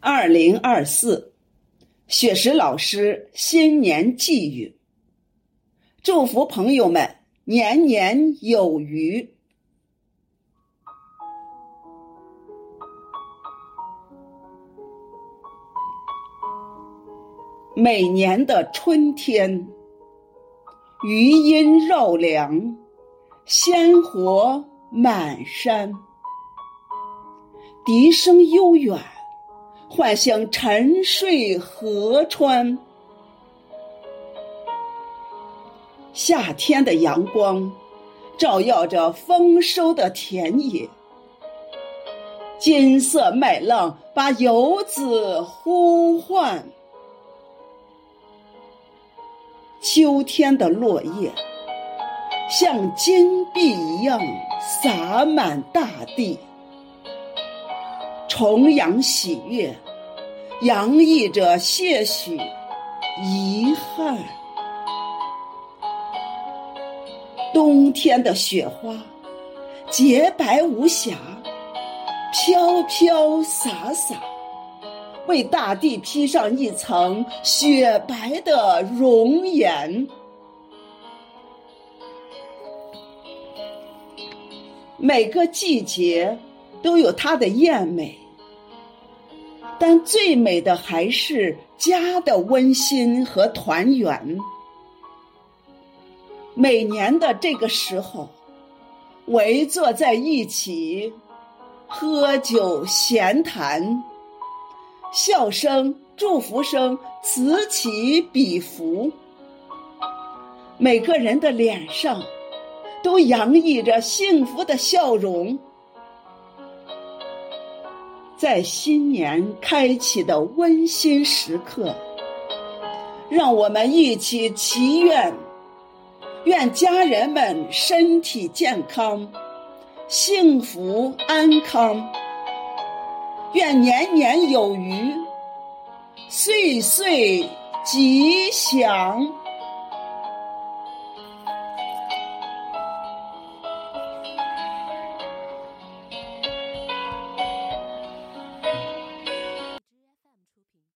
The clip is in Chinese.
二零二四，雪石老师新年寄语：祝福朋友们年年有余。每年的春天，余音绕梁，鲜活满山，笛声悠远，唤醒沉睡河川。夏天的阳光，照耀着丰收的田野，金色麦浪把游子呼唤。秋天的落叶，像金币一样洒满大地，重阳喜悦，洋溢着些许遗憾。冬天的雪花，洁白无瑕，飘飘洒洒。为大地披上一层雪白的容颜。每个季节都有它的艳美，但最美的还是家的温馨和团圆。每年的这个时候，围坐在一起，喝酒闲谈。笑声、祝福声此起彼伏，每个人的脸上都洋溢着幸福的笑容。在新年开启的温馨时刻，让我们一起祈愿：愿家人们身体健康，幸福安康。愿年年有余，岁岁吉祥。